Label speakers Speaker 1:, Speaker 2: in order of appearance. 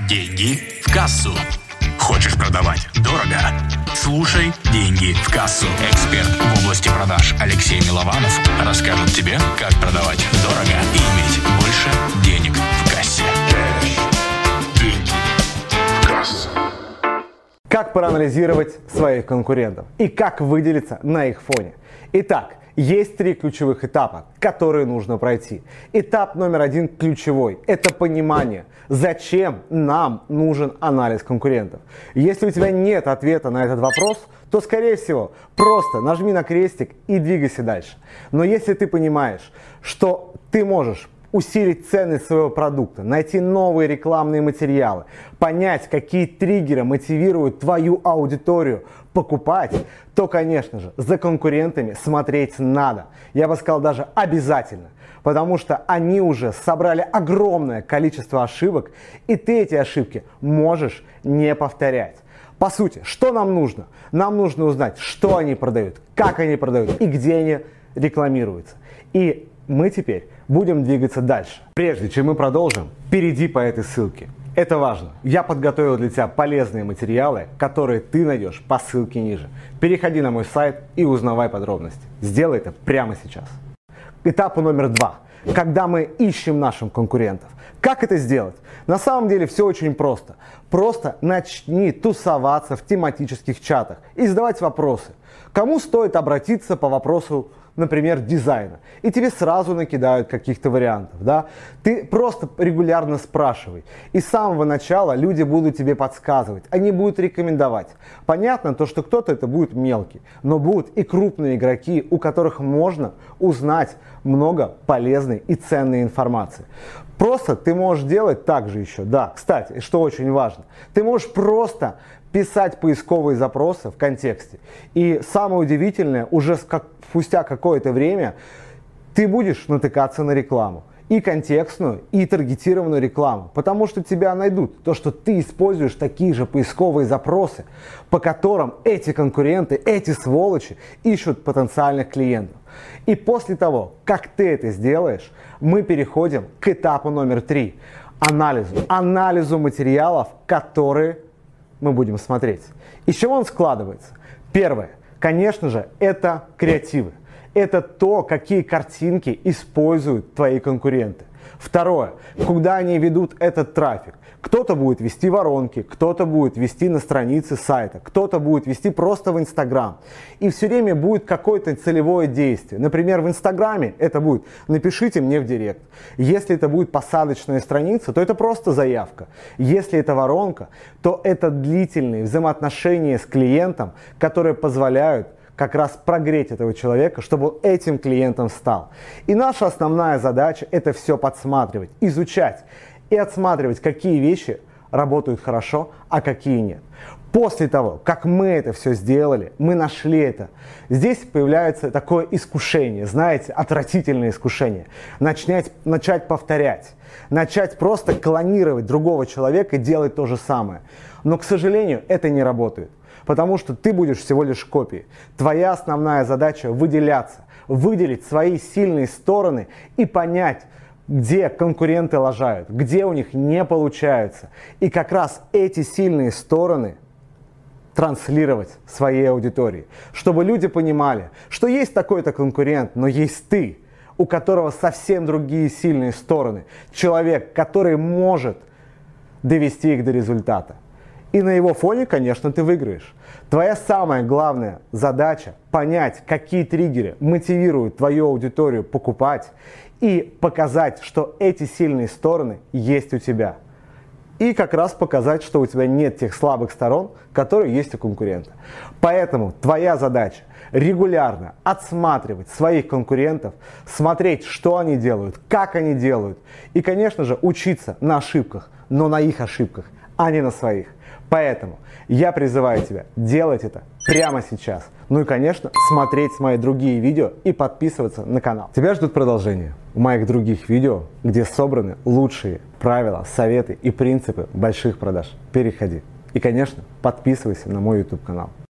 Speaker 1: Деньги в кассу. Хочешь продавать дорого? Слушай «Деньги в кассу». Эксперт в области продаж Алексей Милованов расскажет тебе, как продавать дорого и иметь больше денег в кассе. Деньги в кассу.
Speaker 2: Как проанализировать своих конкурентов и как выделиться на их фоне. Итак, есть три ключевых этапа, которые нужно пройти. Этап номер один ключевой – это понимание, зачем нам нужен анализ конкурентов. Если у тебя нет ответа на этот вопрос, то, скорее всего, просто нажми на крестик и двигайся дальше. Но если ты понимаешь, что ты можешь усилить ценность своего продукта, найти новые рекламные материалы, понять, какие триггеры мотивируют твою аудиторию покупать, то, конечно же, за конкурентами смотреть надо. Я бы сказал даже обязательно, потому что они уже собрали огромное количество ошибок, и ты эти ошибки можешь не повторять. По сути, что нам нужно? Нам нужно узнать, что они продают, как они продают и где они рекламируются. И мы теперь будем двигаться дальше. Прежде чем мы продолжим, перейди по этой ссылке. Это важно. Я подготовил для тебя полезные материалы, которые ты найдешь по ссылке ниже. Переходи на мой сайт и узнавай подробности. Сделай это прямо сейчас. Этап номер два. Когда мы ищем наших конкурентов. Как это сделать? На самом деле все очень просто. Просто начни тусоваться в тематических чатах и задавать вопросы. Кому стоит обратиться по вопросу например, дизайна, и тебе сразу накидают каких-то вариантов, да, ты просто регулярно спрашивай, и с самого начала люди будут тебе подсказывать, они будут рекомендовать. Понятно то, что кто-то это будет мелкий, но будут и крупные игроки, у которых можно узнать много полезной и ценной информации. Просто ты можешь делать так же еще, да, кстати, что очень важно, ты можешь просто писать поисковые запросы в контексте. И самое удивительное, уже спустя какое-то время ты будешь натыкаться на рекламу. И контекстную, и таргетированную рекламу. Потому что тебя найдут. То, что ты используешь такие же поисковые запросы, по которым эти конкуренты, эти сволочи ищут потенциальных клиентов. И после того, как ты это сделаешь, мы переходим к этапу номер три. Анализу. Анализу материалов, которые мы будем смотреть. Из чего он складывается? Первое, конечно же, это креативы. Это то, какие картинки используют твои конкуренты. Второе, куда они ведут этот трафик. Кто-то будет вести воронки, кто-то будет вести на странице сайта, кто-то будет вести просто в Инстаграм. И все время будет какое-то целевое действие. Например, в Инстаграме это будет «напишите мне в директ». Если это будет посадочная страница, то это просто заявка. Если это воронка, то это длительные взаимоотношения с клиентом, которые позволяют как раз прогреть этого человека, чтобы он этим клиентом стал. И наша основная задача это все подсматривать, изучать и отсматривать, какие вещи работают хорошо, а какие нет. После того, как мы это все сделали, мы нашли это, здесь появляется такое искушение, знаете, отвратительное искушение. Начать, начать повторять, начать просто клонировать другого человека и делать то же самое. Но, к сожалению, это не работает потому что ты будешь всего лишь копией. Твоя основная задача выделяться, выделить свои сильные стороны и понять, где конкуренты лажают, где у них не получается. И как раз эти сильные стороны транслировать своей аудитории, чтобы люди понимали, что есть такой-то конкурент, но есть ты, у которого совсем другие сильные стороны. Человек, который может довести их до результата. И на его фоне, конечно, ты выиграешь. Твоя самая главная задача понять, какие триггеры мотивируют твою аудиторию покупать и показать, что эти сильные стороны есть у тебя. И как раз показать, что у тебя нет тех слабых сторон, которые есть у конкурента. Поэтому твоя задача регулярно отсматривать своих конкурентов, смотреть, что они делают, как они делают. И, конечно же, учиться на ошибках, но на их ошибках, а не на своих. Поэтому я призываю тебя делать это прямо сейчас. Ну и, конечно, смотреть мои другие видео и подписываться на канал. Тебя ждут продолжение моих других видео, где собраны лучшие правила, советы и принципы больших продаж. Переходи. И, конечно, подписывайся на мой YouTube канал.